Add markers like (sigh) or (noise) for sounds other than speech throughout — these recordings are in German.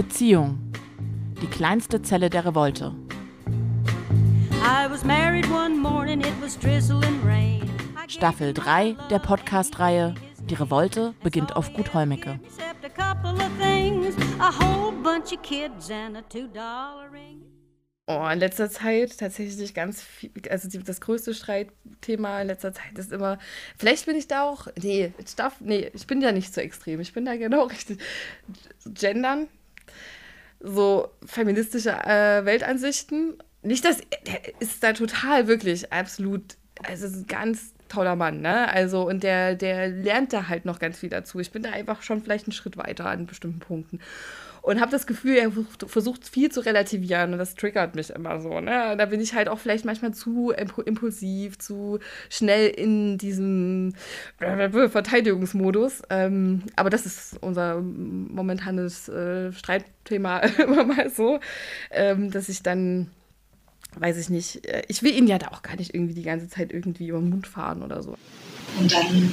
Beziehung. Die kleinste Zelle der Revolte. Staffel 3 der Podcast-Reihe Die Revolte beginnt auf Gut Holmecke. Oh, in letzter Zeit tatsächlich ganz viel, also die, das größte Streitthema in letzter Zeit ist immer, vielleicht bin ich da auch, nee, Staff, nee, ich bin ja nicht so extrem, ich bin da genau richtig. Gendern, so feministische äh, Weltansichten. Nicht, dass, der ist da total wirklich absolut, also ist ein ganz toller Mann, ne? Also, und der, der lernt da halt noch ganz viel dazu. Ich bin da einfach schon vielleicht einen Schritt weiter an bestimmten Punkten und habe das Gefühl, er versucht viel zu relativieren und das triggert mich immer so. Ne? Da bin ich halt auch vielleicht manchmal zu impulsiv, zu schnell in diesem Verteidigungsmodus. Ähm, aber das ist unser momentanes äh, Streitthema (laughs) immer mal so, ähm, dass ich dann weiß ich nicht, äh, ich will ihn ja da auch gar nicht irgendwie die ganze Zeit irgendwie über den Mund fahren oder so. Und dann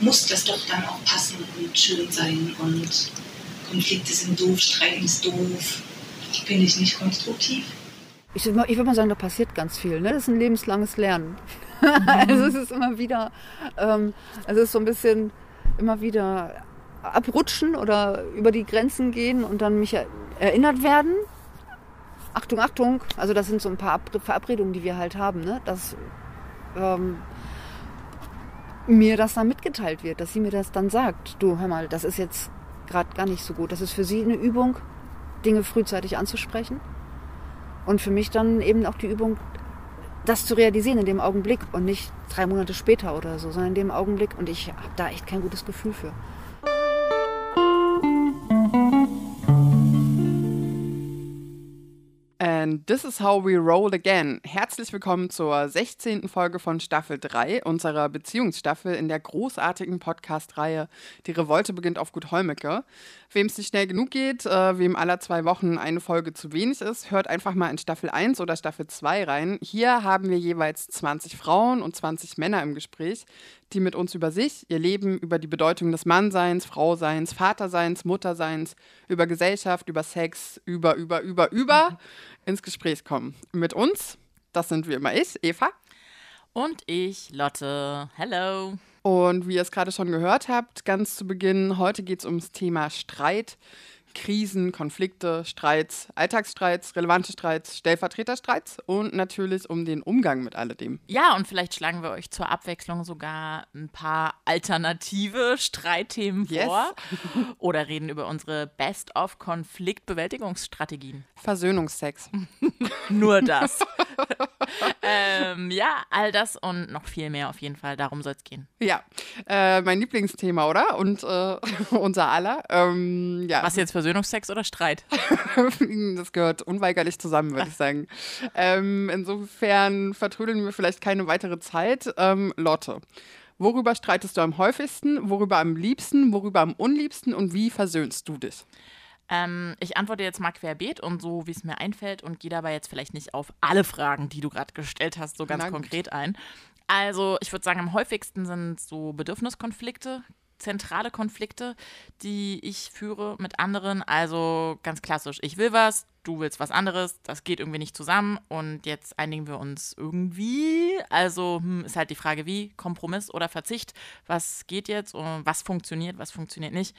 muss das doch dann auch passen und schön sein und Konflikte sind doof, Streiten ist doof, finde ich nicht konstruktiv. Ich, würde mal sagen, da passiert ganz viel. Ne? Das ist ein lebenslanges Lernen. (laughs) also es ist immer wieder, ähm, also es ist so ein bisschen immer wieder abrutschen oder über die Grenzen gehen und dann mich erinnert werden. Achtung, Achtung, also das sind so ein paar Verabredungen, die wir halt haben, ne? dass ähm, mir das dann mitgeteilt wird, dass sie mir das dann sagt. Du, hör mal, das ist jetzt gerade gar nicht so gut. Das ist für sie eine Übung, Dinge frühzeitig anzusprechen. Und für mich dann eben auch die Übung, das zu realisieren in dem Augenblick und nicht drei Monate später oder so, sondern in dem Augenblick. Und ich habe da echt kein gutes Gefühl für. And this is how we roll again. Herzlich willkommen zur 16. Folge von Staffel 3 unserer Beziehungsstaffel in der großartigen Podcast-Reihe Die Revolte beginnt auf Gut Holmecke. Wem es nicht schnell genug geht, äh, wem aller zwei Wochen eine Folge zu wenig ist, hört einfach mal in Staffel 1 oder Staffel 2 rein. Hier haben wir jeweils 20 Frauen und 20 Männer im Gespräch, die mit uns über sich, ihr Leben, über die Bedeutung des Mannseins, Frauseins, Vaterseins, Mutterseins, über Gesellschaft, über Sex, über, über, über, über ins Gespräch kommen. Mit uns, das sind wie immer ich, Eva. Und ich, Lotte. Hello. Und wie ihr es gerade schon gehört habt, ganz zu Beginn, heute geht es ums Thema Streit. Krisen, Konflikte, Streits, Alltagsstreits, relevante Streits, Stellvertreterstreits und natürlich um den Umgang mit alledem. Ja, und vielleicht schlagen wir euch zur Abwechslung sogar ein paar alternative Streitthemen yes. vor oder reden über unsere Best-of-Konfliktbewältigungsstrategien. Versöhnungsex. (laughs) Nur das. Ähm, ja, all das und noch viel mehr auf jeden Fall. Darum soll es gehen. Ja, äh, mein Lieblingsthema, oder? Und äh, (laughs) unser aller. Ähm, ja. Was jetzt Versöhnungsex oder Streit? (laughs) das gehört unweigerlich zusammen, würde ich sagen. Ähm, insofern vertrödeln wir vielleicht keine weitere Zeit. Ähm, Lotte. Worüber streitest du am häufigsten, worüber am liebsten, worüber am unliebsten und wie versöhnst du dich? Ähm, ich antworte jetzt mal querbeet und so, wie es mir einfällt und gehe dabei jetzt vielleicht nicht auf alle Fragen, die du gerade gestellt hast, so ganz konkret ein. Also, ich würde sagen, am häufigsten sind so Bedürfniskonflikte, zentrale Konflikte, die ich führe mit anderen. Also ganz klassisch, ich will was, du willst was anderes, das geht irgendwie nicht zusammen und jetzt einigen wir uns irgendwie. Also hm, ist halt die Frage, wie, Kompromiss oder Verzicht, was geht jetzt und was funktioniert, was funktioniert nicht.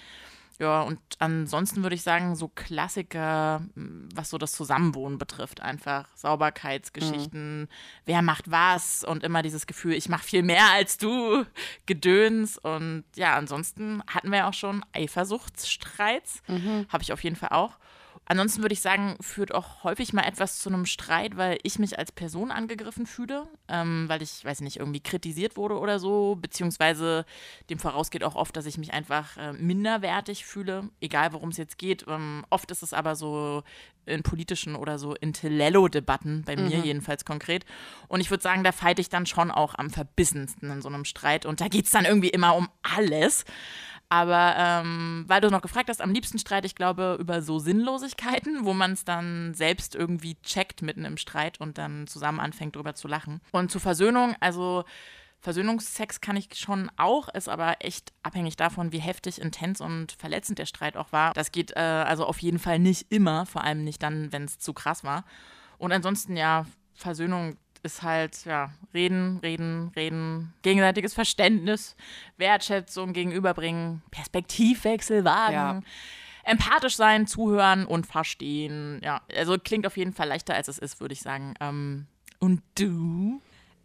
Ja, und ansonsten würde ich sagen, so Klassiker, hm, was so das Zusammenwohnen betrifft, einfach Sauberkeitsgeschichten, mhm. wer macht was und immer dieses Gefühl, ich mache viel mehr als du, (laughs) Gedöns. Und ja, ansonsten hatten wir auch schon Eifersuchtsstreits, mhm. habe ich auf jeden Fall auch. Ansonsten würde ich sagen, führt auch häufig mal etwas zu einem Streit, weil ich mich als Person angegriffen fühle, ähm, weil ich, weiß nicht, irgendwie kritisiert wurde oder so, beziehungsweise dem vorausgeht auch oft, dass ich mich einfach äh, minderwertig fühle, egal worum es jetzt geht. Ähm, oft ist es aber so in politischen oder so Intellello-Debatten, bei mir mhm. jedenfalls konkret. Und ich würde sagen, da feite ich dann schon auch am verbissensten in so einem Streit und da geht es dann irgendwie immer um alles. Aber ähm, weil du noch gefragt hast, am liebsten streite ich, glaube, über so Sinnlosigkeiten, wo man es dann selbst irgendwie checkt mitten im Streit und dann zusammen anfängt, drüber zu lachen. Und zur Versöhnung, also Versöhnungsex kann ich schon auch, ist aber echt abhängig davon, wie heftig, intens und verletzend der Streit auch war. Das geht äh, also auf jeden Fall nicht immer, vor allem nicht dann, wenn es zu krass war. Und ansonsten ja, Versöhnung ist halt, ja, reden, reden, reden, gegenseitiges Verständnis, Wertschätzung gegenüberbringen, Perspektivwechsel wagen. Ja. Empathisch sein, zuhören und verstehen. Ja, also klingt auf jeden Fall leichter, als es ist, würde ich sagen. Ähm, und du?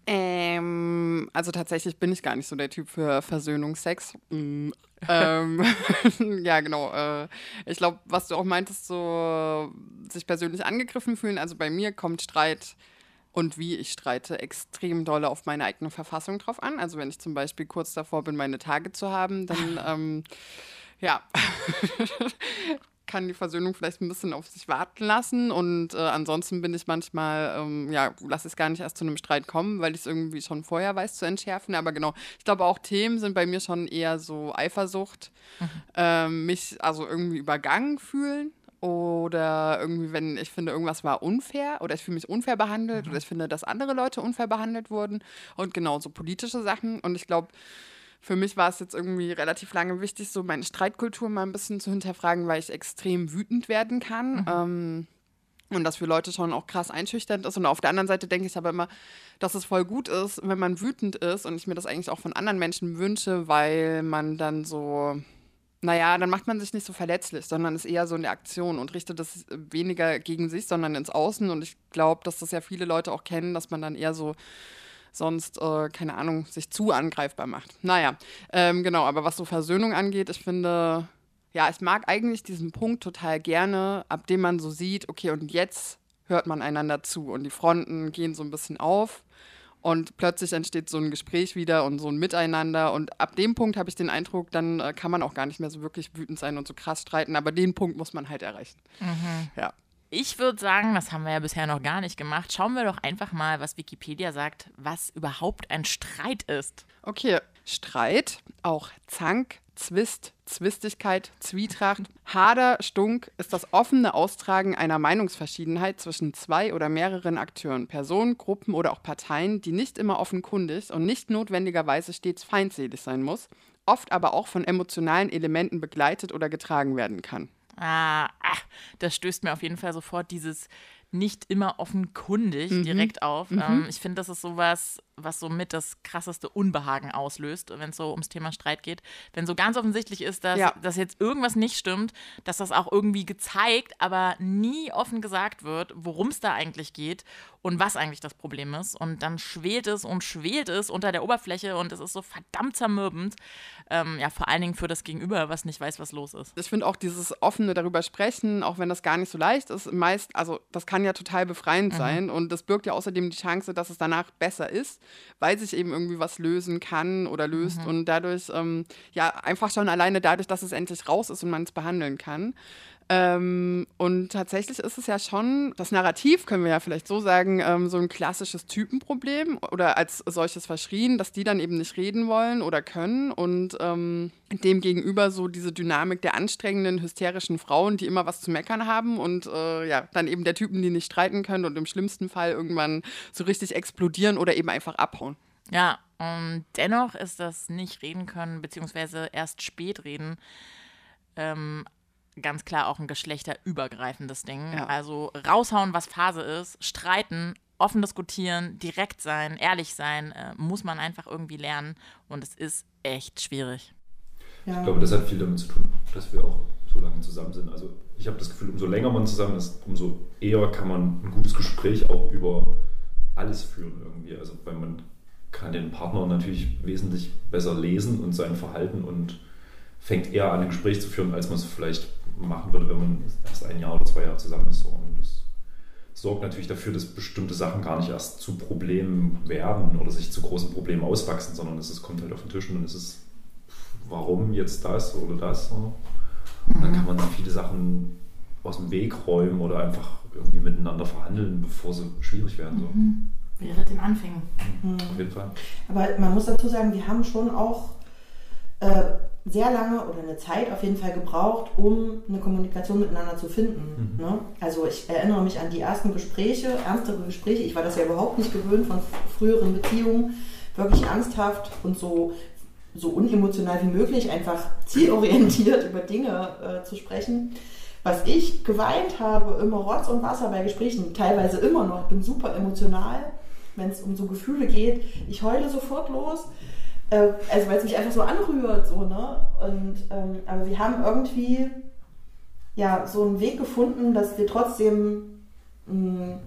Ähm, also tatsächlich bin ich gar nicht so der Typ für Versöhnungsex. Mm, ähm, (laughs) (laughs) ja, genau. Äh, ich glaube, was du auch meintest, so sich persönlich angegriffen fühlen. Also bei mir kommt Streit und wie ich streite extrem dolle auf meine eigene Verfassung drauf an. Also wenn ich zum Beispiel kurz davor bin, meine Tage zu haben, dann (laughs) ähm, ja. (laughs) kann die Versöhnung vielleicht ein bisschen auf sich warten lassen. Und äh, ansonsten bin ich manchmal, ähm, ja, lasse es gar nicht erst zu einem Streit kommen, weil ich es irgendwie schon vorher weiß zu entschärfen. Aber genau, ich glaube auch Themen sind bei mir schon eher so Eifersucht, mhm. ähm, mich also irgendwie übergangen fühlen. Oder irgendwie, wenn ich finde, irgendwas war unfair oder ich fühle mich unfair behandelt mhm. oder ich finde, dass andere Leute unfair behandelt wurden. Und genau so politische Sachen. Und ich glaube, für mich war es jetzt irgendwie relativ lange wichtig, so meine Streitkultur mal ein bisschen zu hinterfragen, weil ich extrem wütend werden kann. Mhm. Ähm, und das für Leute schon auch krass einschüchternd ist. Und auf der anderen Seite denke ich aber immer, dass es voll gut ist, wenn man wütend ist und ich mir das eigentlich auch von anderen Menschen wünsche, weil man dann so, naja, dann macht man sich nicht so verletzlich, sondern ist eher so in der Aktion und richtet das weniger gegen sich, sondern ins Außen. Und ich glaube, dass das ja viele Leute auch kennen, dass man dann eher so sonst, äh, keine Ahnung, sich zu angreifbar macht. Naja, ähm, genau, aber was so Versöhnung angeht, ich finde, ja, ich mag eigentlich diesen Punkt total gerne, ab dem man so sieht, okay, und jetzt hört man einander zu und die Fronten gehen so ein bisschen auf und plötzlich entsteht so ein Gespräch wieder und so ein Miteinander und ab dem Punkt habe ich den Eindruck, dann äh, kann man auch gar nicht mehr so wirklich wütend sein und so krass streiten, aber den Punkt muss man halt erreichen. Mhm. Ja. Ich würde sagen, das haben wir ja bisher noch gar nicht gemacht. Schauen wir doch einfach mal, was Wikipedia sagt, was überhaupt ein Streit ist. Okay, Streit, auch Zank, Zwist, Zwistigkeit, Zwietracht, Hader, Stunk ist das offene Austragen einer Meinungsverschiedenheit zwischen zwei oder mehreren Akteuren, Personen, Gruppen oder auch Parteien, die nicht immer offenkundig und nicht notwendigerweise stets feindselig sein muss, oft aber auch von emotionalen Elementen begleitet oder getragen werden kann. Ah, ah, das stößt mir auf jeden Fall sofort dieses nicht immer offenkundig mhm. direkt auf. Mhm. Ähm, ich finde, das ist sowas, was so mit das krasseste Unbehagen auslöst, wenn es so ums Thema Streit geht. Wenn so ganz offensichtlich ist, dass, ja. dass jetzt irgendwas nicht stimmt, dass das auch irgendwie gezeigt, aber nie offen gesagt wird, worum es da eigentlich geht und was eigentlich das Problem ist. Und dann schwelt es und schwelt es unter der Oberfläche und es ist so verdammt zermürbend. Ähm, ja, vor allen Dingen für das Gegenüber, was nicht weiß, was los ist. Ich finde auch dieses offene darüber sprechen, auch wenn das gar nicht so leicht ist, meist, also das kann ja total befreiend mhm. sein und das birgt ja außerdem die Chance, dass es danach besser ist weil sich eben irgendwie was lösen kann oder löst mhm. und dadurch, ähm, ja, einfach schon alleine dadurch, dass es endlich raus ist und man es behandeln kann. Ähm, und tatsächlich ist es ja schon, das Narrativ können wir ja vielleicht so sagen, ähm, so ein klassisches Typenproblem oder als solches verschrien, dass die dann eben nicht reden wollen oder können und ähm, dem gegenüber so diese Dynamik der anstrengenden, hysterischen Frauen, die immer was zu meckern haben und äh, ja, dann eben der Typen, die nicht streiten können und im schlimmsten Fall irgendwann so richtig explodieren oder eben einfach abhauen. Ja, und dennoch ist das nicht reden können, beziehungsweise erst spät reden, ähm, ganz klar auch ein geschlechterübergreifendes Ding. Ja. Also raushauen, was Phase ist, streiten, offen diskutieren, direkt sein, ehrlich sein, äh, muss man einfach irgendwie lernen. Und es ist echt schwierig. Ja. Ich glaube, das hat viel damit zu tun, dass wir auch so lange zusammen sind. Also ich habe das Gefühl, umso länger man zusammen ist, umso eher kann man ein gutes Gespräch auch über alles führen irgendwie. Also weil man kann den Partner natürlich wesentlich besser lesen und sein Verhalten und fängt eher an, ein Gespräch zu führen, als man es vielleicht machen würde, wenn man erst ein Jahr oder zwei Jahre zusammen ist. Und das sorgt natürlich dafür, dass bestimmte Sachen gar nicht erst zu Problemen werden oder sich zu großen Problemen auswachsen, sondern es kommt halt auf den Tisch und dann ist es, warum jetzt das oder das? Und dann kann man dann viele Sachen aus dem Weg räumen oder einfach irgendwie miteinander verhandeln, bevor sie schwierig werden. So. Mhm. Wäre den Anfängen. Mhm. Auf jeden Fall. Aber man muss dazu sagen, wir haben schon auch äh, sehr lange oder eine Zeit auf jeden Fall gebraucht, um eine Kommunikation miteinander zu finden. Mhm. Ne? Also ich erinnere mich an die ersten Gespräche, ernstere Gespräche. Ich war das ja überhaupt nicht gewöhnt von früheren Beziehungen, wirklich ernsthaft und so, so unemotional wie möglich, einfach zielorientiert (laughs) über Dinge äh, zu sprechen. Was ich geweint habe, immer Rotz und Wasser bei Gesprächen, teilweise immer noch, ich bin super emotional, wenn es um so Gefühle geht. Ich heule sofort los, äh, also weil es mich einfach so anrührt, so, ne? Und, ähm, aber wir haben irgendwie ja so einen Weg gefunden, dass wir trotzdem mh, hm,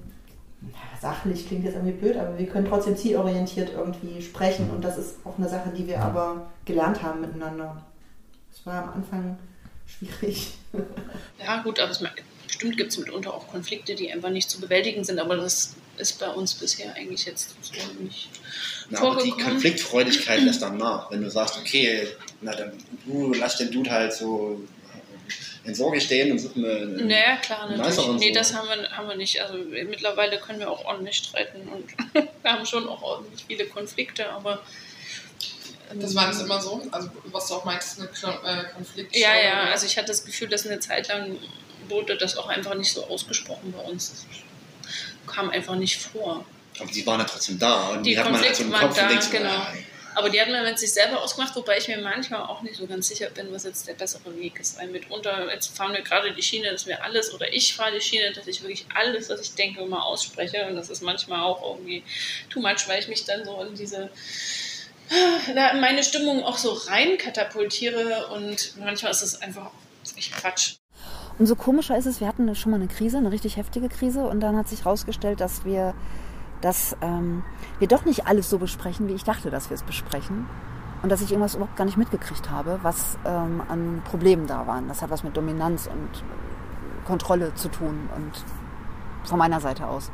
sachlich klingt jetzt irgendwie blöd, aber wir können trotzdem zielorientiert irgendwie sprechen und das ist auch eine Sache, die wir aber gelernt haben miteinander. Es war am Anfang schwierig. (laughs) Ja, gut, aber es, bestimmt gibt es mitunter auch Konflikte, die einfach nicht zu bewältigen sind, aber das ist bei uns bisher eigentlich jetzt so nicht na, aber die Konfliktfreudigkeit lässt dann nach. Wenn du sagst, okay, na dann du lass den Dude halt so in Sorge stehen und suchen eine. Naja, klar, natürlich. Nee, so. das haben wir, haben wir nicht. Also mittlerweile können wir auch ordentlich streiten und (laughs) wir haben schon auch ordentlich viele Konflikte, aber. Das war das immer so? Also, was du auch meinst, eine äh, Konflikt. Ja, ja, also ich hatte das Gefühl, dass eine Zeit lang wurde das auch einfach nicht so ausgesprochen bei uns. Kam einfach nicht vor. Aber die waren ja trotzdem da und die, die hat man halt so im Kopf da, genau. Ja, aber die hat man mit sich selber ausgemacht, wobei ich mir manchmal auch nicht so ganz sicher bin, was jetzt der bessere Weg ist. Weil mitunter, jetzt fahren wir gerade die Schiene, dass wir alles, oder ich fahre die Schiene, dass ich wirklich alles, was ich denke, mal ausspreche. Und das ist manchmal auch irgendwie too much, weil ich mich dann so in diese, da meine Stimmung auch so rein katapultiere und manchmal ist es einfach echt Quatsch. Umso komischer ist es, wir hatten schon mal eine Krise, eine richtig heftige Krise, und dann hat sich herausgestellt, dass wir dass ähm, wir doch nicht alles so besprechen, wie ich dachte, dass wir es besprechen. Und dass ich irgendwas überhaupt gar nicht mitgekriegt habe, was ähm, an Problemen da waren. Das hat was mit Dominanz und Kontrolle zu tun und von meiner Seite aus.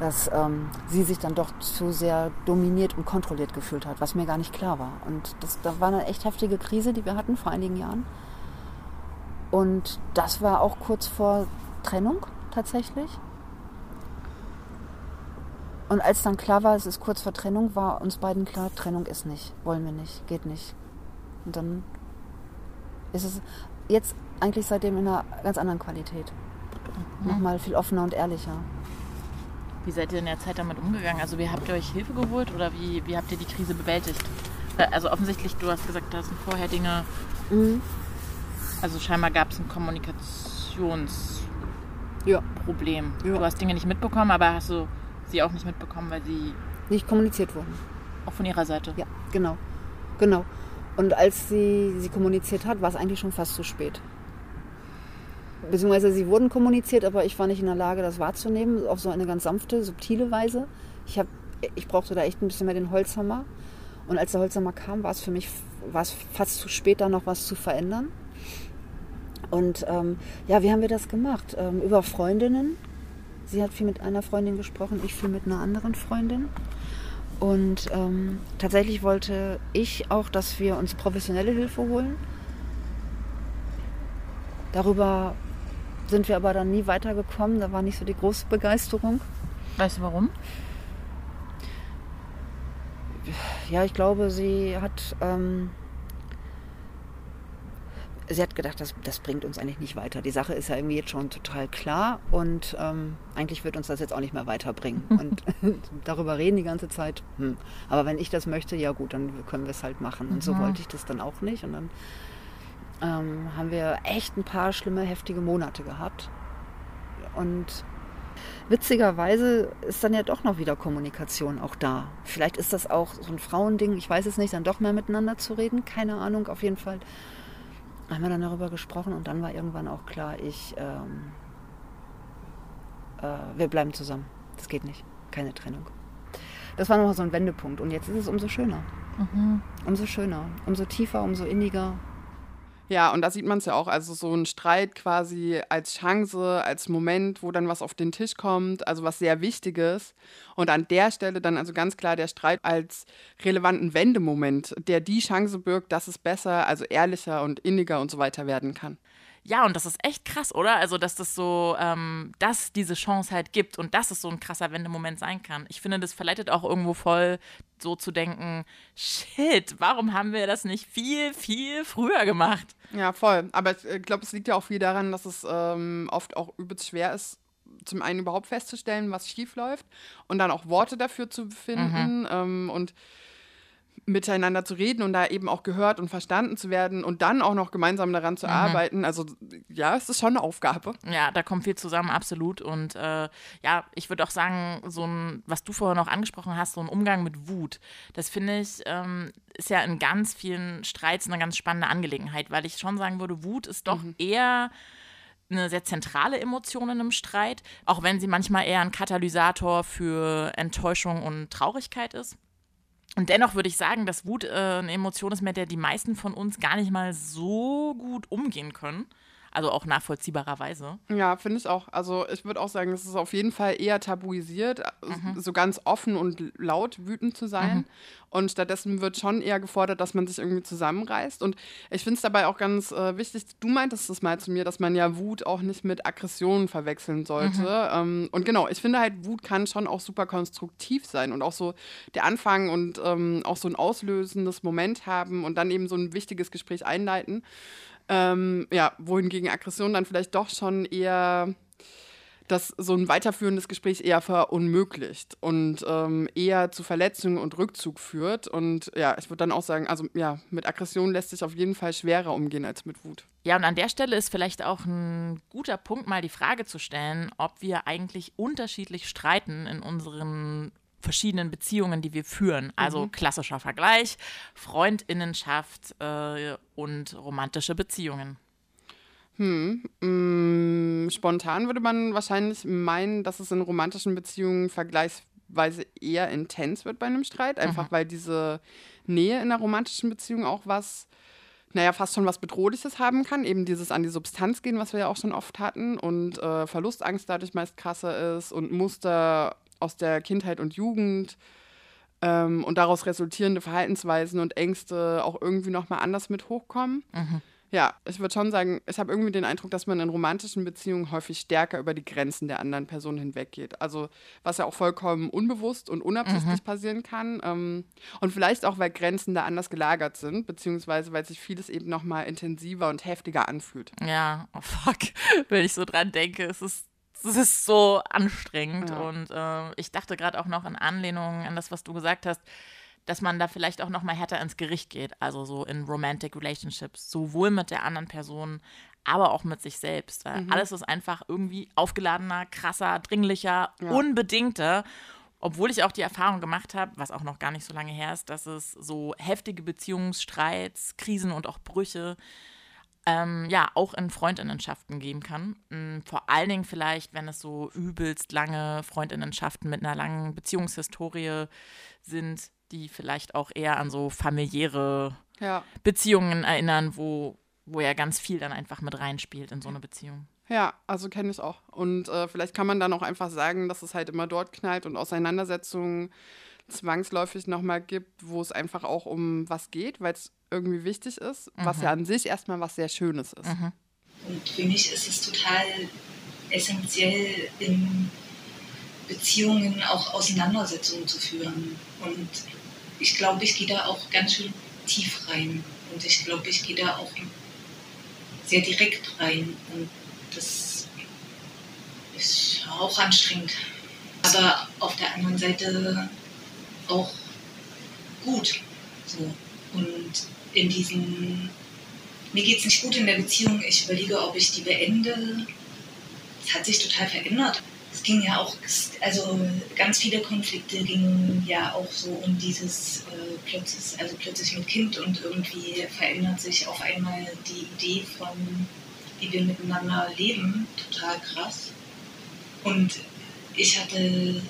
Dass ähm, sie sich dann doch zu sehr dominiert und kontrolliert gefühlt hat, was mir gar nicht klar war. Und das, das war eine echt heftige Krise, die wir hatten vor einigen Jahren. Und das war auch kurz vor Trennung tatsächlich. Und als dann klar war, es ist kurz vor Trennung, war uns beiden klar, Trennung ist nicht, wollen wir nicht, geht nicht. Und dann ist es jetzt eigentlich seitdem in einer ganz anderen Qualität. Mhm. Nochmal viel offener und ehrlicher. Wie seid ihr in der Zeit damit umgegangen? Also wie habt ihr euch Hilfe geholt oder wie, wie habt ihr die Krise bewältigt? Äh, also offensichtlich, du hast gesagt, da sind vorher Dinge. Mhm. Also scheinbar gab es ein Kommunikationsproblem. Ja. Du hast Dinge nicht mitbekommen, aber hast du sie auch nicht mitbekommen, weil sie. Nicht kommuniziert wurden. Auch von ihrer Seite. Ja, genau. Genau. Und als sie sie kommuniziert hat, war es eigentlich schon fast zu spät. Beziehungsweise sie wurden kommuniziert, aber ich war nicht in der Lage, das wahrzunehmen, auf so eine ganz sanfte, subtile Weise. Ich, hab, ich brauchte da echt ein bisschen mehr den Holzhammer. Und als der Holzhammer kam, war es für mich war es fast zu spät, da noch was zu verändern. Und ähm, ja, wie haben wir das gemacht? Ähm, über Freundinnen Sie hat viel mit einer Freundin gesprochen, ich viel mit einer anderen Freundin. Und ähm, tatsächlich wollte ich auch, dass wir uns professionelle Hilfe holen. Darüber sind wir aber dann nie weitergekommen. Da war nicht so die große Begeisterung. Weißt du warum? Ja, ich glaube, sie hat ähm, sie hat gedacht, das, das bringt uns eigentlich nicht weiter. Die Sache ist ja irgendwie jetzt schon total klar und ähm, eigentlich wird uns das jetzt auch nicht mehr weiterbringen. (laughs) Und (laughs) darüber reden die ganze Zeit. Hm. Aber wenn ich das möchte, ja gut, dann können wir es halt machen. Und so wollte ich das dann auch nicht. Und dann ähm, haben wir echt ein paar schlimme, heftige Monate gehabt. Und witzigerweise ist dann ja doch noch wieder Kommunikation auch da. Vielleicht ist das auch so ein Frauending, ich weiß es nicht, dann doch mehr miteinander zu reden. Keine Ahnung, auf jeden Fall haben wir dann darüber gesprochen und dann war irgendwann auch klar, ich, ähm, äh, wir bleiben zusammen. Das geht nicht. Keine Trennung. Das war nochmal so ein Wendepunkt. Und jetzt ist es umso schöner. Mhm. Umso schöner. Umso tiefer, umso inniger. Ja, und da sieht man es ja auch, also so ein Streit quasi als Chance, als Moment, wo dann was auf den Tisch kommt, also was sehr Wichtiges. Und an der Stelle dann also ganz klar der Streit als relevanten Wendemoment, der die Chance birgt, dass es besser, also ehrlicher und inniger und so weiter werden kann. Ja, und das ist echt krass, oder? Also, dass das so, ähm, dass diese Chance halt gibt und dass es so ein krasser Wendemoment sein kann. Ich finde, das verleitet auch irgendwo voll, so zu denken, shit, warum haben wir das nicht viel, viel früher gemacht? Ja, voll. Aber ich äh, glaube, es liegt ja auch viel daran, dass es ähm, oft auch übelst schwer ist, zum einen überhaupt festzustellen, was schief läuft und dann auch Worte dafür zu finden. Mhm. Ähm, und miteinander zu reden und da eben auch gehört und verstanden zu werden und dann auch noch gemeinsam daran zu mhm. arbeiten. Also ja, es ist schon eine Aufgabe. Ja, da kommt viel zusammen, absolut. Und äh, ja, ich würde auch sagen, so ein, was du vorher noch angesprochen hast, so ein Umgang mit Wut, das finde ich, ähm, ist ja in ganz vielen Streits eine ganz spannende Angelegenheit, weil ich schon sagen würde, Wut ist doch mhm. eher eine sehr zentrale Emotion in einem Streit, auch wenn sie manchmal eher ein Katalysator für Enttäuschung und Traurigkeit ist. Und dennoch würde ich sagen, dass Wut äh, eine Emotion ist, mit der die meisten von uns gar nicht mal so gut umgehen können. Also auch nachvollziehbarerweise. Ja, finde ich auch. Also ich würde auch sagen, es ist auf jeden Fall eher tabuisiert, mhm. so ganz offen und laut wütend zu sein. Mhm. Und stattdessen wird schon eher gefordert, dass man sich irgendwie zusammenreißt. Und ich finde es dabei auch ganz äh, wichtig, du meintest es mal zu mir, dass man ja Wut auch nicht mit Aggression verwechseln sollte. Mhm. Ähm, und genau, ich finde halt, Wut kann schon auch super konstruktiv sein und auch so der Anfang und ähm, auch so ein auslösendes Moment haben und dann eben so ein wichtiges Gespräch einleiten. Ähm, ja, wohingegen Aggression dann vielleicht doch schon eher das so ein weiterführendes Gespräch eher verunmöglicht und ähm, eher zu Verletzungen und Rückzug führt. Und ja, ich würde dann auch sagen, also ja, mit Aggression lässt sich auf jeden Fall schwerer umgehen als mit Wut. Ja, und an der Stelle ist vielleicht auch ein guter Punkt, mal die Frage zu stellen, ob wir eigentlich unterschiedlich streiten in unseren verschiedenen Beziehungen, die wir führen. Also mhm. klassischer Vergleich, Freundinnenschaft äh, und romantische Beziehungen. Hm, mh, mm, spontan würde man wahrscheinlich meinen, dass es in romantischen Beziehungen vergleichsweise eher intens wird bei einem Streit, einfach mhm. weil diese Nähe in einer romantischen Beziehung auch was, naja, fast schon was Bedrohliches haben kann. Eben dieses an die Substanz gehen, was wir ja auch schon oft hatten und äh, Verlustangst dadurch meist krasser ist und Muster aus der Kindheit und Jugend ähm, und daraus resultierende Verhaltensweisen und Ängste auch irgendwie nochmal anders mit hochkommen. Mhm. Ja, ich würde schon sagen, ich habe irgendwie den Eindruck, dass man in romantischen Beziehungen häufig stärker über die Grenzen der anderen Person hinweggeht. Also was ja auch vollkommen unbewusst und unabsichtlich mhm. passieren kann. Ähm, und vielleicht auch, weil Grenzen da anders gelagert sind, beziehungsweise weil sich vieles eben nochmal intensiver und heftiger anfühlt. Ja, oh fuck, (laughs) wenn ich so dran denke, es ist es ist so anstrengend. Ja. Und äh, ich dachte gerade auch noch in Anlehnung an das, was du gesagt hast, dass man da vielleicht auch noch mal härter ins Gericht geht, also so in Romantic Relationships, sowohl mit der anderen Person, aber auch mit sich selbst. Mhm. alles ist einfach irgendwie aufgeladener, krasser, dringlicher, ja. unbedingter. Obwohl ich auch die Erfahrung gemacht habe, was auch noch gar nicht so lange her ist, dass es so heftige Beziehungsstreits, Krisen und auch Brüche ähm, ja, auch in Freundinnenschaften geben kann. Mm, vor allen Dingen vielleicht, wenn es so übelst lange Freundinnenschaften mit einer langen Beziehungshistorie sind, die vielleicht auch eher an so familiäre ja. Beziehungen erinnern, wo, wo ja ganz viel dann einfach mit reinspielt in so eine Beziehung. Ja, also kenne ich auch. Und äh, vielleicht kann man dann auch einfach sagen, dass es halt immer dort knallt und Auseinandersetzungen zwangsläufig nochmal gibt, wo es einfach auch um was geht, weil es irgendwie wichtig ist, mhm. was ja an sich erstmal was sehr Schönes ist. Mhm. Und für mich ist es total essentiell, in Beziehungen auch Auseinandersetzungen zu führen. Und ich glaube, ich gehe da auch ganz schön tief rein. Und ich glaube, ich gehe da auch sehr direkt rein. Und das ist auch anstrengend. Aber auf der anderen Seite auch gut. So. Und in diesen, mir geht es nicht gut in der Beziehung, ich überlege, ob ich die beende. Es hat sich total verändert. Es ging ja auch, also ganz viele Konflikte gingen ja auch so um dieses äh, plötzlich, also plötzlich mit Kind und irgendwie verändert sich auf einmal die Idee von, wie wir miteinander leben, total krass. Und ich hatte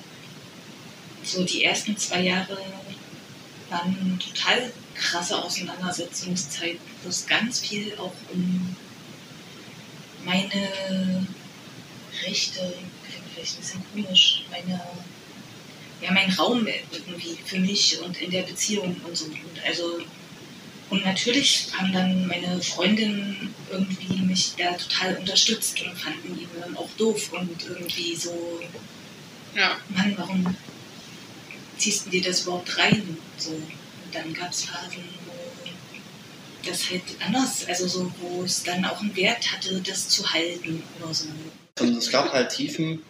so die ersten zwei Jahre waren total krasse Auseinandersetzungszeit, wo es ganz viel auch um meine Rechte, vielleicht ein bisschen komisch, meine, ja, mein Raum irgendwie für mich und in der Beziehung und so. Und also, und natürlich haben dann meine Freundinnen irgendwie mich da total unterstützt und fanden ihn dann auch doof und irgendwie so, ja. Mann, warum ziehst du dir das überhaupt rein? So dann gab es Phasen, wo das halt anders, also so, wo es dann auch einen Wert hatte, das zu halten oder so. Und es gab halt Tiefen,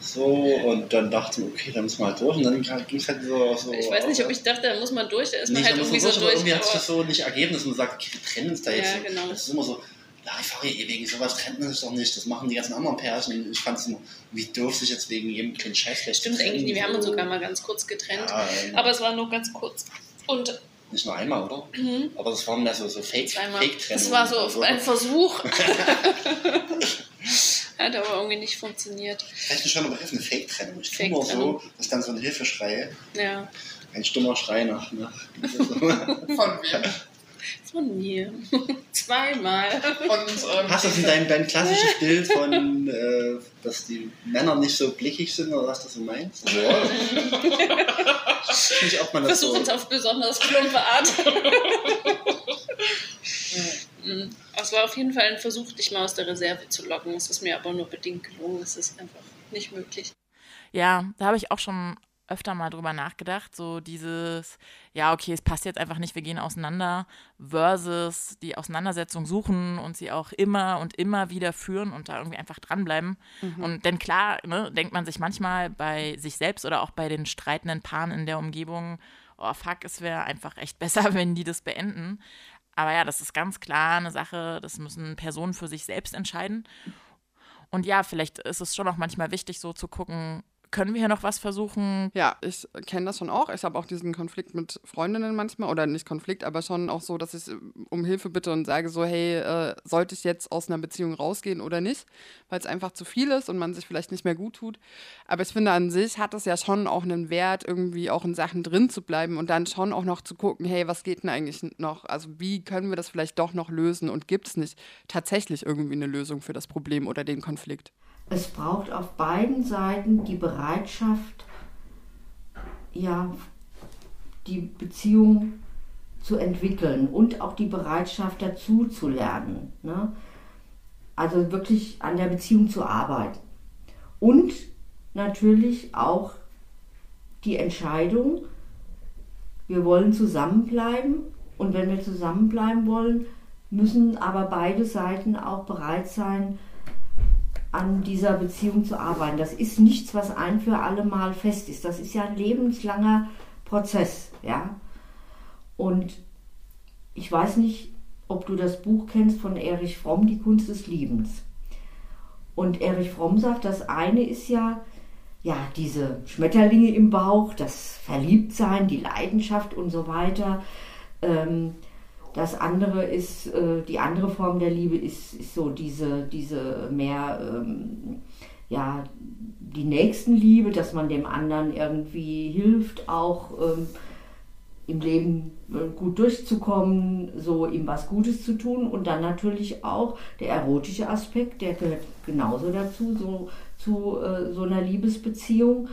So, und dann dachte ich, okay, dann muss man halt durch. Und dann ging es halt so, so. Ich weiß nicht, ob ich dachte, da muss man durch, da ist man nicht, halt irgendwie so durch. Irgendwie hat sich das so nicht ergeben, dass man sagt, okay, wir trennen uns da jetzt. Ja, genau. Das ist immer so, ja, ich fahre hier wegen sowas trennt man sich doch nicht. Das machen die ganzen anderen Pärchen. Ich fand es immer, wie dürfte ich jetzt wegen jedem kleinen Scheiß vielleicht Stimmt eigentlich nicht, wir haben uns sogar mal ganz kurz getrennt. Ja, ähm, aber es war nur ganz kurz. Und nicht nur einmal, oder? Mhm. Aber das waren mehr so, so Fake, zweimal. Fake das war so ein Versuch. (laughs) (laughs) Hat aber irgendwie nicht funktioniert. Vielleicht ist schon aber eine Fake-Trennung. Ich tue Fake immer so, Trennung. dass dann so ein Hilfeschrei, Ja. ein stummer Schrei nach. nach (laughs) Von wem? Von mir. (laughs) Zweimal. Und, ähm, Hast du das in deinem, dein klassisches (laughs) Bild von, äh, dass die Männer nicht so blickig sind oder was du so meinst? Ja. nicht, ob man das so. Versuchen es auf besonders plumpe Art. (laughs) Mhm. Es war auf jeden Fall ein Versuch, dich mal aus der Reserve zu locken. Es ist mir aber nur bedingt gelungen. Es ist einfach nicht möglich. Ja, da habe ich auch schon öfter mal drüber nachgedacht. So dieses, ja, okay, es passt jetzt einfach nicht, wir gehen auseinander, versus die Auseinandersetzung suchen und sie auch immer und immer wieder führen und da irgendwie einfach dranbleiben. Und denn klar, ne, denkt man sich manchmal bei sich selbst oder auch bei den streitenden Paaren in der Umgebung, oh fuck, es wäre einfach echt (laughs) besser, wenn die das beenden. Aber ja, das ist ganz klar eine Sache, das müssen Personen für sich selbst entscheiden. Und ja, vielleicht ist es schon auch manchmal wichtig, so zu gucken, können wir hier noch was versuchen? Ja, ich kenne das schon auch. Ich habe auch diesen Konflikt mit Freundinnen manchmal, oder nicht Konflikt, aber schon auch so, dass ich äh, um Hilfe bitte und sage so, hey, äh, sollte ich jetzt aus einer Beziehung rausgehen oder nicht? Weil es einfach zu viel ist und man sich vielleicht nicht mehr gut tut. Aber ich finde, an sich hat es ja schon auch einen Wert, irgendwie auch in Sachen drin zu bleiben und dann schon auch noch zu gucken, hey, was geht denn eigentlich noch? Also wie können wir das vielleicht doch noch lösen und gibt es nicht tatsächlich irgendwie eine Lösung für das Problem oder den Konflikt? Es braucht auf beiden Seiten die Bereitschaft, ja, die Beziehung zu entwickeln und auch die Bereitschaft dazu zu lernen. Ne? Also wirklich an der Beziehung zu arbeiten. Und natürlich auch die Entscheidung, wir wollen zusammenbleiben und wenn wir zusammenbleiben wollen, müssen aber beide Seiten auch bereit sein, an dieser Beziehung zu arbeiten. Das ist nichts, was ein für alle Mal fest ist. Das ist ja ein lebenslanger Prozess, ja. Und ich weiß nicht, ob du das Buch kennst von Erich Fromm, Die Kunst des Liebens. Und Erich Fromm sagt, das eine ist ja, ja, diese Schmetterlinge im Bauch, das Verliebtsein, die Leidenschaft und so weiter. Ähm, das andere ist, äh, die andere Form der Liebe ist, ist so diese, diese mehr, ähm, ja, die Nächstenliebe, dass man dem anderen irgendwie hilft, auch ähm, im Leben äh, gut durchzukommen, so ihm was Gutes zu tun und dann natürlich auch der erotische Aspekt, der gehört genauso dazu, so zu äh, so einer Liebesbeziehung.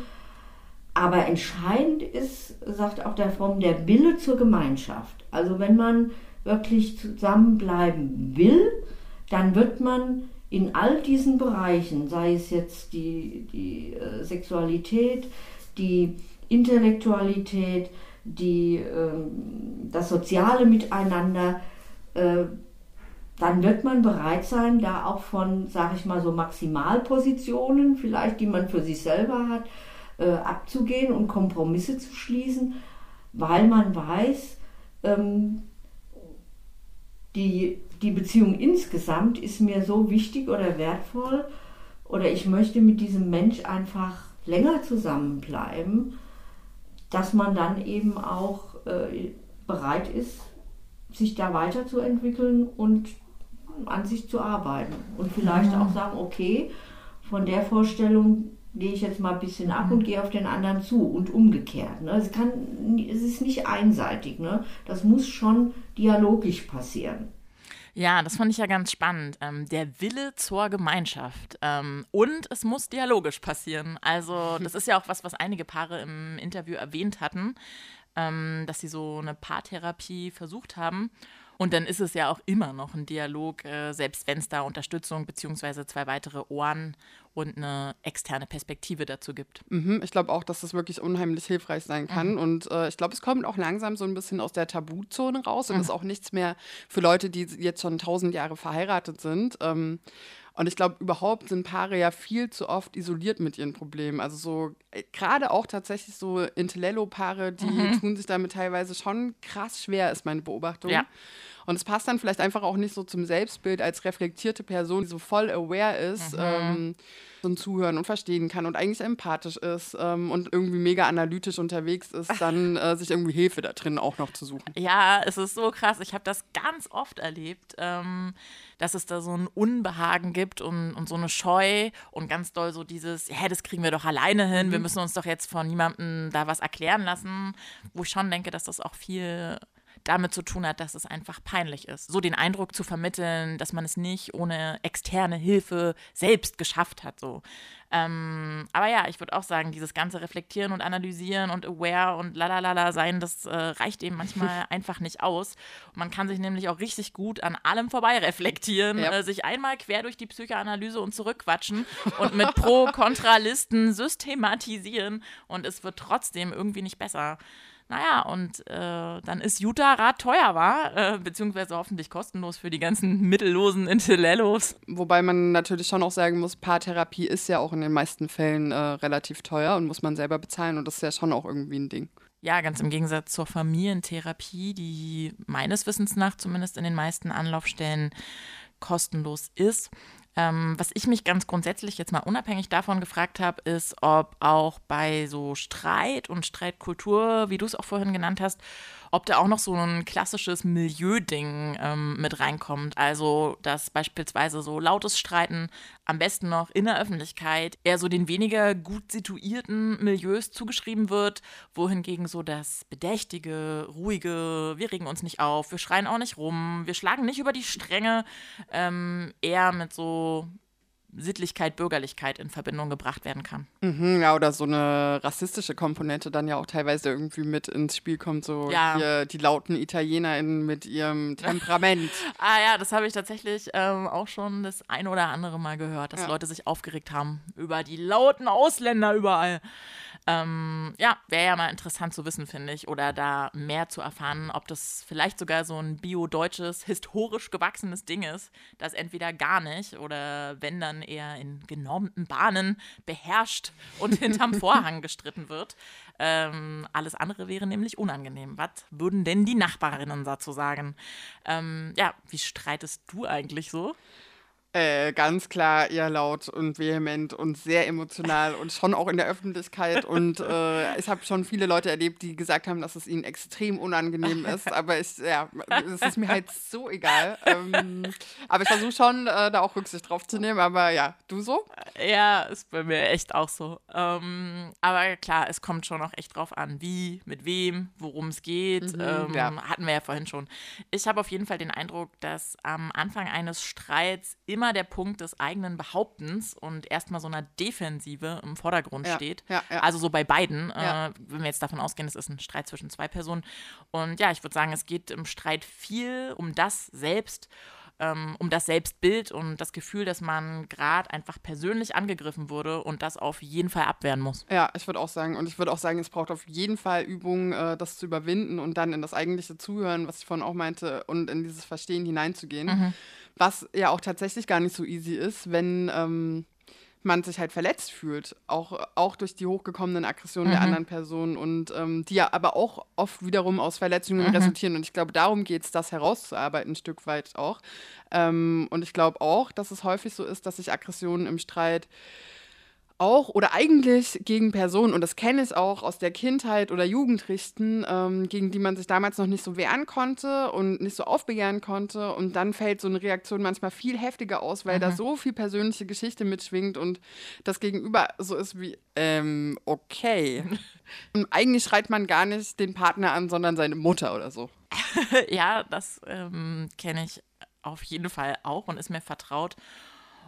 Aber entscheidend ist, sagt auch der Fromm, der Wille zur Gemeinschaft. Also wenn man wirklich zusammenbleiben will, dann wird man in all diesen Bereichen, sei es jetzt die, die äh, Sexualität, die Intellektualität, die, äh, das soziale Miteinander, äh, dann wird man bereit sein, da auch von, sage ich mal, so Maximalpositionen, vielleicht, die man für sich selber hat, äh, abzugehen und Kompromisse zu schließen, weil man weiß, ähm, die, die Beziehung insgesamt ist mir so wichtig oder wertvoll oder ich möchte mit diesem Mensch einfach länger zusammenbleiben, dass man dann eben auch äh, bereit ist, sich da weiterzuentwickeln und an sich zu arbeiten. Und vielleicht Mhm. auch sagen, okay, von der Vorstellung gehe ich jetzt mal ein bisschen ab und gehe auf den anderen zu und umgekehrt. Ne? Es, kann, es ist nicht einseitig. Ne? Das muss schon dialogisch passieren. Ja, das fand ich ja ganz spannend. Ähm, der Wille zur Gemeinschaft. Ähm, und es muss dialogisch passieren. Also, (laughs) das ist ja auch was, was einige Paare im Interview erwähnt hatten, ähm, dass sie so eine Paartherapie versucht haben. Und dann ist es ja auch immer noch ein Dialog, äh, selbst wenn es da Unterstützung beziehungsweise zwei weitere Ohren und eine externe Perspektive dazu gibt. Mhm, ich glaube auch, dass das wirklich unheimlich hilfreich sein kann. Und äh, ich glaube, es kommt auch langsam so ein bisschen aus der Tabuzone raus und ist auch nichts mehr für Leute, die jetzt schon tausend Jahre verheiratet sind. Ähm, Und ich glaube, überhaupt sind Paare ja viel zu oft isoliert mit ihren Problemen. Also so, äh, gerade auch tatsächlich so Intellello-Paare, die mhm. tun sich damit teilweise schon krass schwer, ist meine Beobachtung. Ja. Und es passt dann vielleicht einfach auch nicht so zum Selbstbild als reflektierte Person, die so voll aware ist mhm. ähm, und zuhören und verstehen kann und eigentlich empathisch ist ähm, und irgendwie mega analytisch unterwegs ist, dann äh, sich irgendwie Hilfe da drin auch noch zu suchen. Ja, es ist so krass. Ich habe das ganz oft erlebt, ähm, dass es da so ein Unbehagen gibt und, und so eine Scheu und ganz doll so dieses, hä, das kriegen wir doch alleine hin, mhm. wir müssen uns doch jetzt von niemandem da was erklären lassen, wo ich schon denke, dass das auch viel damit zu tun hat, dass es einfach peinlich ist. So den Eindruck zu vermitteln, dass man es nicht ohne externe Hilfe selbst geschafft hat. So. Ähm, aber ja, ich würde auch sagen, dieses ganze Reflektieren und Analysieren und aware und lalalala sein, das äh, reicht eben manchmal (laughs) einfach nicht aus. Und man kann sich nämlich auch richtig gut an allem vorbei reflektieren, ja. äh, sich einmal quer durch die Psychoanalyse und zurückquatschen und mit Pro-Kontra-Listen systematisieren und es wird trotzdem irgendwie nicht besser. Naja, und äh, dann ist Utah-Rad teuer, war, äh, beziehungsweise hoffentlich kostenlos für die ganzen mittellosen Intellellos. Wobei man natürlich schon auch sagen muss, Paartherapie ist ja auch in den meisten Fällen äh, relativ teuer und muss man selber bezahlen und das ist ja schon auch irgendwie ein Ding. Ja, ganz im Gegensatz zur Familientherapie, die meines Wissens nach zumindest in den meisten Anlaufstellen kostenlos ist. Ähm, was ich mich ganz grundsätzlich jetzt mal unabhängig davon gefragt habe, ist, ob auch bei so Streit und Streitkultur, wie du es auch vorhin genannt hast, ob da auch noch so ein klassisches Milieuding ähm, mit reinkommt. Also, dass beispielsweise so lautes Streiten am besten noch in der Öffentlichkeit eher so den weniger gut situierten Milieus zugeschrieben wird, wohingegen so das bedächtige, ruhige, wir regen uns nicht auf, wir schreien auch nicht rum, wir schlagen nicht über die Stränge, ähm, eher mit so Sittlichkeit, Bürgerlichkeit in Verbindung gebracht werden kann. Mhm, ja, oder so eine rassistische Komponente dann ja auch teilweise irgendwie mit ins Spiel kommt, so ja. hier, die lauten ItalienerInnen mit ihrem (laughs) Temperament. ah ja, das habe ich tatsächlich ähm, auch schon das ein oder andere Mal gehört, dass ja. Leute sich aufgeregt haben über die lauten Ausländer überall. Ähm, ja, wäre ja mal interessant zu wissen, finde ich, oder da mehr zu erfahren, ob das vielleicht sogar so ein bio-deutsches, historisch gewachsenes Ding ist, das entweder gar nicht oder wenn dann eher in genormten Bahnen beherrscht und (laughs) hinterm Vorhang gestritten wird. Ähm, alles andere wäre nämlich unangenehm. Was würden denn die Nachbarinnen dazu sagen? Ähm, ja, wie streitest du eigentlich so? Äh, ganz klar eher laut und vehement und sehr emotional und schon auch in der Öffentlichkeit. Und äh, ich habe schon viele Leute erlebt, die gesagt haben, dass es ihnen extrem unangenehm ist. Aber ich, ja, es ist mir halt so egal. Ähm, aber ich versuche schon, äh, da auch Rücksicht drauf zu nehmen. Aber ja, du so? Ja, ist bei mir echt auch so. Ähm, aber klar, es kommt schon auch echt drauf an, wie, mit wem, worum es geht. Mhm, ähm, ja. Hatten wir ja vorhin schon. Ich habe auf jeden Fall den Eindruck, dass am Anfang eines Streits immer immer der Punkt des eigenen Behauptens und erstmal so einer Defensive im Vordergrund ja, steht. Ja, ja. Also so bei beiden, äh, wenn wir jetzt davon ausgehen, es ist ein Streit zwischen zwei Personen. Und ja, ich würde sagen, es geht im Streit viel um das selbst ähm, um das Selbstbild und das Gefühl, dass man gerade einfach persönlich angegriffen wurde und das auf jeden Fall abwehren muss. Ja, ich würde auch sagen, und ich würde auch sagen, es braucht auf jeden Fall Übungen, äh, das zu überwinden und dann in das eigentliche Zuhören, was ich vorhin auch meinte, und in dieses Verstehen hineinzugehen. Mhm. Was ja auch tatsächlich gar nicht so easy ist, wenn ähm, man sich halt verletzt fühlt, auch, auch durch die hochgekommenen Aggressionen mhm. der anderen Person und ähm, die ja aber auch oft wiederum aus Verletzungen mhm. resultieren. Und ich glaube, darum geht es, das herauszuarbeiten, ein Stück weit auch. Ähm, und ich glaube auch, dass es häufig so ist, dass sich Aggressionen im Streit auch oder eigentlich gegen Personen, und das kenne ich auch aus der Kindheit oder Jugend richten, ähm, gegen die man sich damals noch nicht so wehren konnte und nicht so aufbegehren konnte. Und dann fällt so eine Reaktion manchmal viel heftiger aus, weil mhm. da so viel persönliche Geschichte mitschwingt und das Gegenüber so ist wie, ähm, okay. (laughs) und eigentlich schreit man gar nicht den Partner an, sondern seine Mutter oder so. (laughs) ja, das ähm, kenne ich auf jeden Fall auch und ist mir vertraut.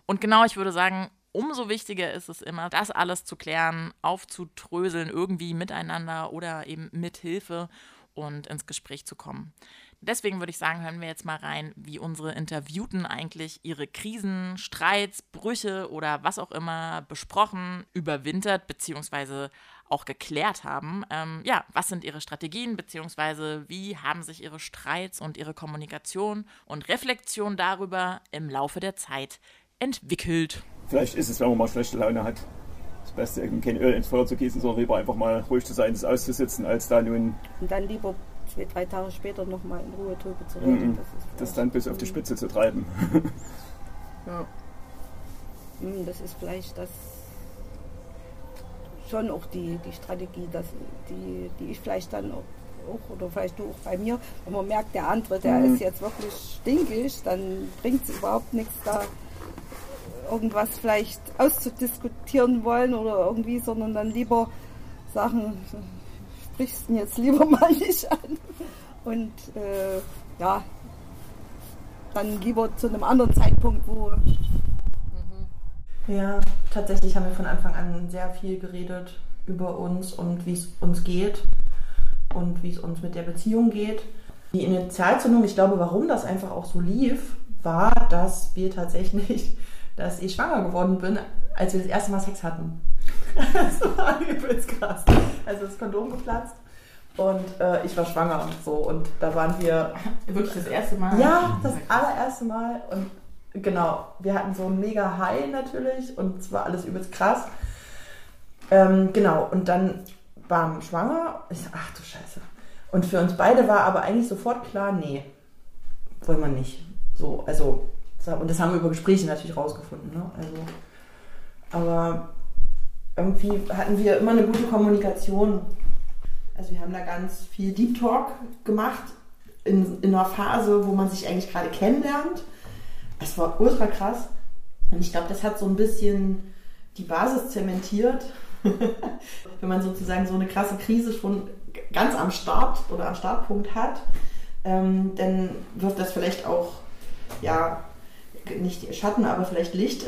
Und genau, ich würde sagen, umso wichtiger ist es immer, das alles zu klären, aufzutröseln, irgendwie miteinander oder eben mit Hilfe und ins Gespräch zu kommen. Deswegen würde ich sagen, hören wir jetzt mal rein, wie unsere Interviewten eigentlich ihre Krisen, Streits, Brüche oder was auch immer besprochen, überwintert bzw. auch geklärt haben. Ähm, ja, was sind ihre Strategien bzw. wie haben sich ihre Streits und ihre Kommunikation und Reflexion darüber im Laufe der Zeit entwickelt. Vielleicht ist es, wenn man mal schlechte Laune hat, das Beste, eben kein Öl ins Feuer zu gießen, sondern lieber einfach mal ruhig zu sein, das auszusitzen, als da nun. Und dann lieber zwei, drei Tage später nochmal in Ruhe drüber zu reden. Mm, das, das dann bis auf die Spitze zu treiben. (laughs) ja. Mm, das ist vielleicht das schon auch die, die Strategie, dass die, die ich vielleicht dann auch, auch, oder vielleicht du auch bei mir, wenn man merkt, der andere, der mhm. ist jetzt wirklich stinkig, dann bringt es überhaupt nichts da irgendwas vielleicht auszudiskutieren wollen oder irgendwie, sondern dann lieber sagen, sprichst du jetzt lieber (laughs) mal nicht an. Und äh, ja, dann lieber zu einem anderen Zeitpunkt, wo ja, tatsächlich haben wir von Anfang an sehr viel geredet über uns und wie es uns geht und wie es uns mit der Beziehung geht. Die Initialzündung, ich glaube, warum das einfach auch so lief, war, dass wir tatsächlich, dass ich schwanger geworden bin, als wir das erste Mal Sex hatten. (laughs) das war übelst krass. Also das Kondom geplatzt und äh, ich war schwanger und so und da waren wir (laughs) wirklich das erste Mal. Ja, das allererste Mal und genau, wir hatten so ein mega High natürlich und es war alles übelst krass. Ähm, genau, und dann waren wir schwanger. Ich ach du Scheiße. Und für uns beide war aber eigentlich sofort klar, nee, wollen wir nicht. So, also, und das haben wir über Gespräche natürlich rausgefunden. Ne? Also, aber irgendwie hatten wir immer eine gute Kommunikation. Also wir haben da ganz viel Deep Talk gemacht in, in einer Phase, wo man sich eigentlich gerade kennenlernt es war ultra krass. Und ich glaube, das hat so ein bisschen die Basis zementiert. (laughs) Wenn man sozusagen so eine krasse Krise schon ganz am Start oder am Startpunkt hat, ähm, dann wirft das vielleicht auch, ja, nicht Schatten, aber vielleicht Licht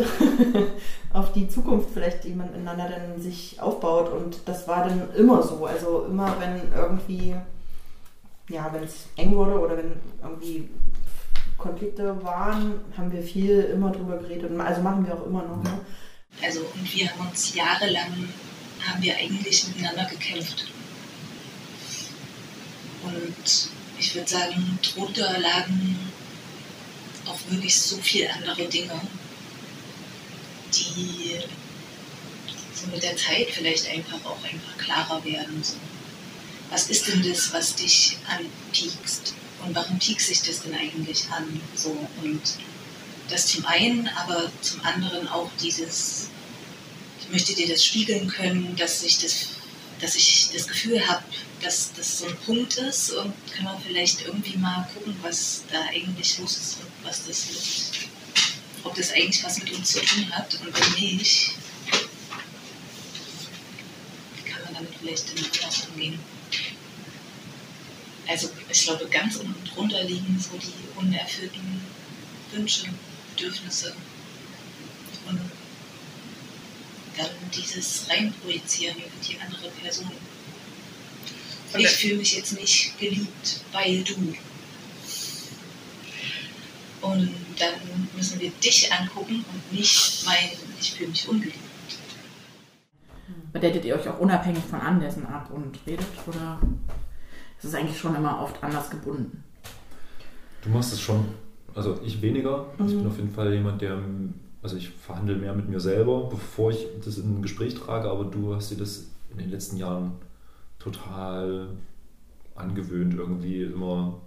(laughs) auf die Zukunft, vielleicht, die man miteinander dann sich aufbaut. Und das war dann immer so. Also immer, wenn irgendwie, ja, wenn es eng wurde oder wenn irgendwie Konflikte waren, haben wir viel immer drüber geredet. Also machen wir auch immer noch. Ne? Also und wir haben uns jahrelang, haben wir eigentlich miteinander gekämpft. Und ich würde sagen, drunter lagen auch wirklich so viele andere Dinge, die so mit der Zeit vielleicht einfach auch einfach klarer werden. So. Was ist denn das, was dich anpiekst? und warum piekst sich das denn eigentlich an? So, und das zum einen, aber zum anderen auch dieses, ich möchte dir das spiegeln können, dass ich das, dass ich das Gefühl habe, dass das so ein Punkt ist und kann man vielleicht irgendwie mal gucken, was da eigentlich los ist was das ist. Ob das eigentlich was mit uns zu tun hat und wenn nicht, kann man damit vielleicht dann anders umgehen also ich glaube, ganz unten drunter liegen so die unerfüllten Wünsche, Bedürfnisse und dann dieses Reinprojizieren über die andere Person. Ich fühle mich jetzt nicht geliebt, weil du. Und dann müssen wir dich angucken und nicht meinen, ich fühle mich ungeliebt. Datet ihr euch auch unabhängig von Anlässen ab und redet? Oder es ist eigentlich schon immer oft anders gebunden. Du machst es schon, also ich weniger. Mhm. Ich bin auf jeden Fall jemand, der, also ich verhandle mehr mit mir selber, bevor ich das in ein Gespräch trage, aber du hast dir das in den letzten Jahren total angewöhnt, irgendwie immer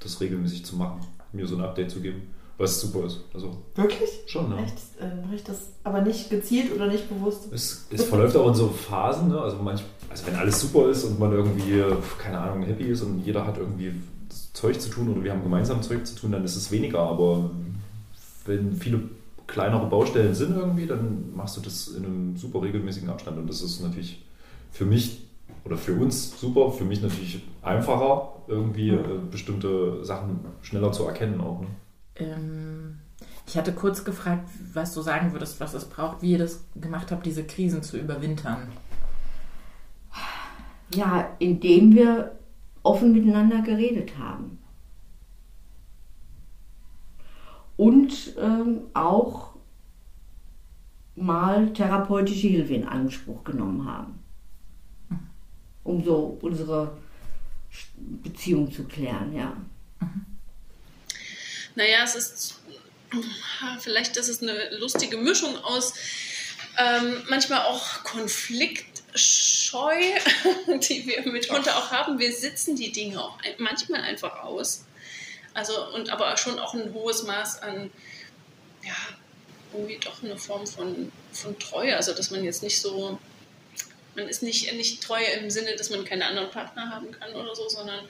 das regelmäßig zu machen, mir so ein Update zu geben. Was super ist. Also Wirklich? Schon, ne? Echt? Äh, Mache ich das aber nicht gezielt oder nicht bewusst? Es, es verläuft auch in so Phasen, ne? Also, manch, also wenn alles super ist und man irgendwie, keine Ahnung, happy ist und jeder hat irgendwie Zeug zu tun oder wir haben gemeinsam Zeug zu tun, dann ist es weniger. Aber wenn viele kleinere Baustellen sind irgendwie, dann machst du das in einem super regelmäßigen Abstand. Und das ist natürlich für mich oder für uns super, für mich natürlich einfacher, irgendwie äh, bestimmte Sachen schneller zu erkennen auch. Ne? Ähm, ich hatte kurz gefragt, was du sagen würdest, was es braucht, wie ihr das gemacht habt, diese Krisen zu überwintern. Ja, indem wir offen miteinander geredet haben. Und ähm, auch mal therapeutische Hilfe in Anspruch genommen haben, um so unsere Beziehung zu klären, ja. Naja, es ist vielleicht ist es eine lustige Mischung aus ähm, manchmal auch konfliktscheu, (laughs) die wir mitunter auch haben. Wir sitzen die Dinge auch manchmal einfach aus. Also, und aber schon auch ein hohes Maß an, ja, irgendwie doch eine Form von, von Treue. Also, dass man jetzt nicht so, man ist nicht, nicht treu im Sinne, dass man keine anderen Partner haben kann oder so, sondern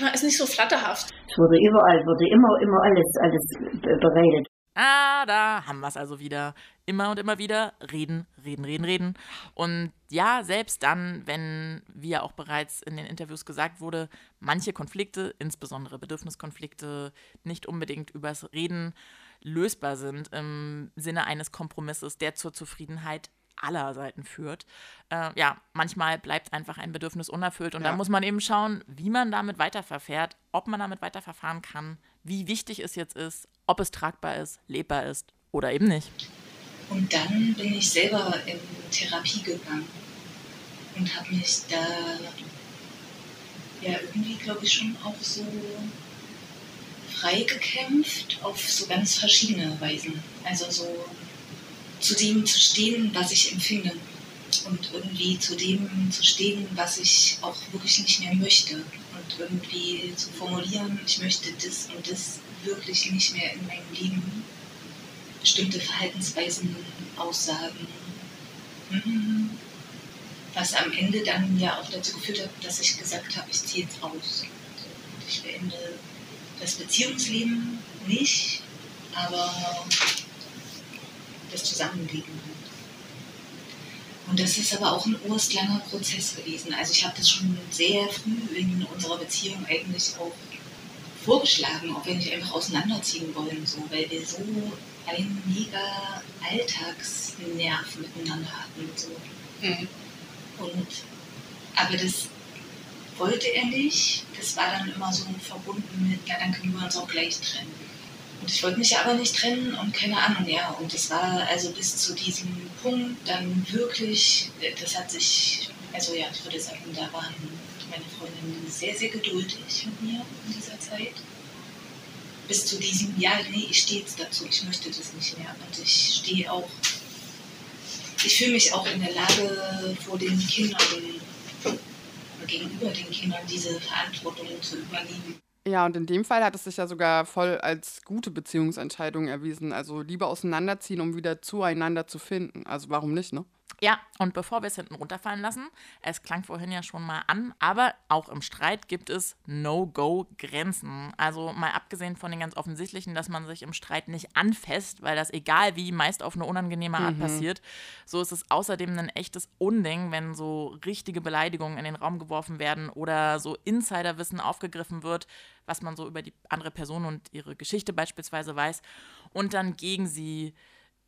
man ist nicht so flatterhaft. Es wurde überall, wurde immer, immer alles, alles beredet. Ah, da haben wir es also wieder. Immer und immer wieder reden, reden, reden, reden. Und ja, selbst dann, wenn, wie ja auch bereits in den Interviews gesagt wurde, manche Konflikte, insbesondere Bedürfniskonflikte, nicht unbedingt übers Reden lösbar sind im Sinne eines Kompromisses, der zur Zufriedenheit aller Seiten führt. Äh, ja, manchmal bleibt einfach ein Bedürfnis unerfüllt und ja. da muss man eben schauen, wie man damit weiterverfährt, ob man damit weiterverfahren kann, wie wichtig es jetzt ist, ob es tragbar ist, lebbar ist oder eben nicht. Und dann bin ich selber in Therapie gegangen und habe mich da ja irgendwie, glaube ich, schon auch so frei gekämpft auf so ganz verschiedene Weisen. Also so zu dem zu stehen, was ich empfinde und irgendwie zu dem zu stehen, was ich auch wirklich nicht mehr möchte und irgendwie zu formulieren, ich möchte das und das wirklich nicht mehr in meinem Leben. Bestimmte Verhaltensweisen, Aussagen. Mhm. Was am Ende dann ja auch dazu geführt hat, dass ich gesagt habe, ich ziehe jetzt aus. Ich beende das Beziehungsleben nicht, aber das Zusammenleben. Und das ist aber auch ein urstlanger Prozess gewesen. Also ich habe das schon sehr früh in unserer Beziehung eigentlich auch vorgeschlagen, ob wir nicht einfach auseinanderziehen wollen, so, weil wir so einen mega Alltagsnerv miteinander hatten. So. Mhm. Und, aber das wollte er nicht. Das war dann immer so verbunden mit, ja, dann können wir uns auch gleich trennen. Und ich wollte mich aber nicht trennen und keine Ahnung, ja. Und es war also bis zu diesem Punkt dann wirklich, das hat sich, also ja, ich würde sagen, da waren meine Freundinnen sehr, sehr geduldig mit mir in dieser Zeit. Bis zu diesem, ja, nee, ich stehe jetzt dazu, ich möchte das nicht mehr. Und ich stehe auch, ich fühle mich auch in der Lage, vor den Kindern, gegenüber den Kindern diese Verantwortung zu übernehmen. Ja, und in dem Fall hat es sich ja sogar voll als gute Beziehungsentscheidung erwiesen. Also lieber auseinanderziehen, um wieder zueinander zu finden. Also warum nicht, ne? Ja, und bevor wir es hinten runterfallen lassen, es klang vorhin ja schon mal an, aber auch im Streit gibt es No-Go-Grenzen. Also mal abgesehen von den ganz offensichtlichen, dass man sich im Streit nicht anfasst, weil das egal wie meist auf eine unangenehme Art mhm. passiert, so ist es außerdem ein echtes Unding, wenn so richtige Beleidigungen in den Raum geworfen werden oder so Insiderwissen aufgegriffen wird, was man so über die andere Person und ihre Geschichte beispielsweise weiß und dann gegen sie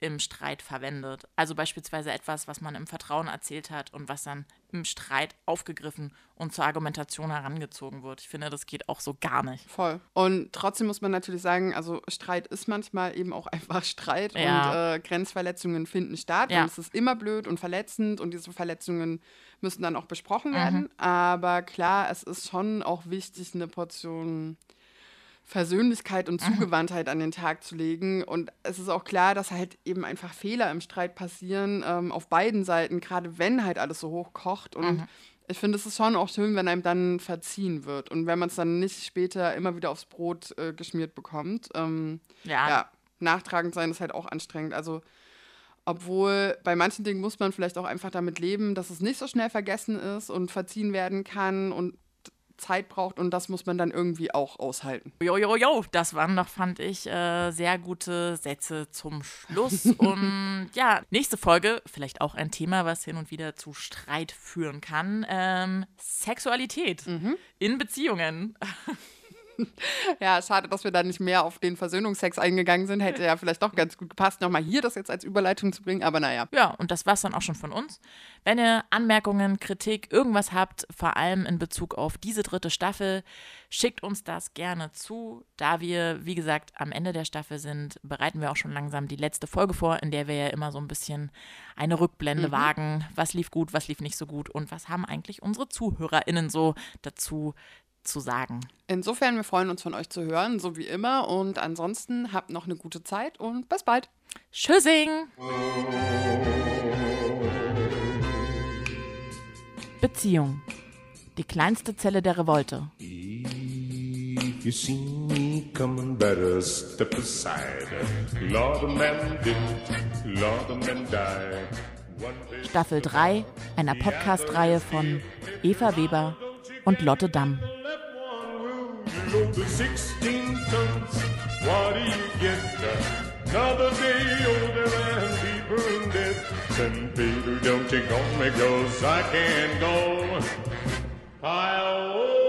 im Streit verwendet. Also beispielsweise etwas, was man im Vertrauen erzählt hat und was dann im Streit aufgegriffen und zur Argumentation herangezogen wird. Ich finde, das geht auch so gar nicht. Voll. Und trotzdem muss man natürlich sagen, also Streit ist manchmal eben auch (laughs) einfach Streit ja. und äh, Grenzverletzungen finden statt ja. und es ist immer blöd und verletzend und diese Verletzungen müssen dann auch besprochen werden. Mhm. Aber klar, es ist schon auch wichtig, eine Portion Versöhnlichkeit und (laughs) mhm. Zugewandtheit an den Tag zu legen. Und es ist auch klar, dass halt eben einfach Fehler im Streit passieren, ähm, auf beiden Seiten, gerade wenn halt alles so hoch kocht. Und mhm. ich finde, es ist schon auch schön, wenn einem dann verziehen wird und wenn man es dann nicht später immer wieder aufs Brot äh, geschmiert bekommt. Ähm, ja. ja, nachtragend sein ist halt auch anstrengend. Also obwohl bei manchen Dingen muss man vielleicht auch einfach damit leben, dass es nicht so schnell vergessen ist und verziehen werden kann und Zeit braucht und das muss man dann irgendwie auch aushalten. Jo, jo, jo, das waren doch, fand ich, äh, sehr gute Sätze zum Schluss. (laughs) und ja, nächste Folge, vielleicht auch ein Thema, was hin und wieder zu Streit führen kann. Ähm, Sexualität mhm. in Beziehungen. (laughs) (laughs) ja, schade, dass wir da nicht mehr auf den Versöhnungsex eingegangen sind. Hätte ja vielleicht doch ganz gut gepasst, nochmal hier das jetzt als Überleitung zu bringen, aber naja. Ja, und das war es dann auch schon von uns. Wenn ihr Anmerkungen, Kritik, irgendwas habt, vor allem in Bezug auf diese dritte Staffel, schickt uns das gerne zu. Da wir, wie gesagt, am Ende der Staffel sind, bereiten wir auch schon langsam die letzte Folge vor, in der wir ja immer so ein bisschen eine Rückblende mhm. wagen. Was lief gut, was lief nicht so gut und was haben eigentlich unsere ZuhörerInnen so dazu zu sagen. Insofern, wir freuen uns von euch zu hören, so wie immer. Und ansonsten habt noch eine gute Zeit und bis bald. Tschüssing! Beziehung. Die kleinste Zelle der Revolte. If you see me coming, better step aside. Lord, a man didn't, Lord, a man died. Staffel 3 einer Podcast-Reihe von Eva Weber und Lotte Damm. Another day older and deeper. St. Peter, don't you me, cause I can't go. I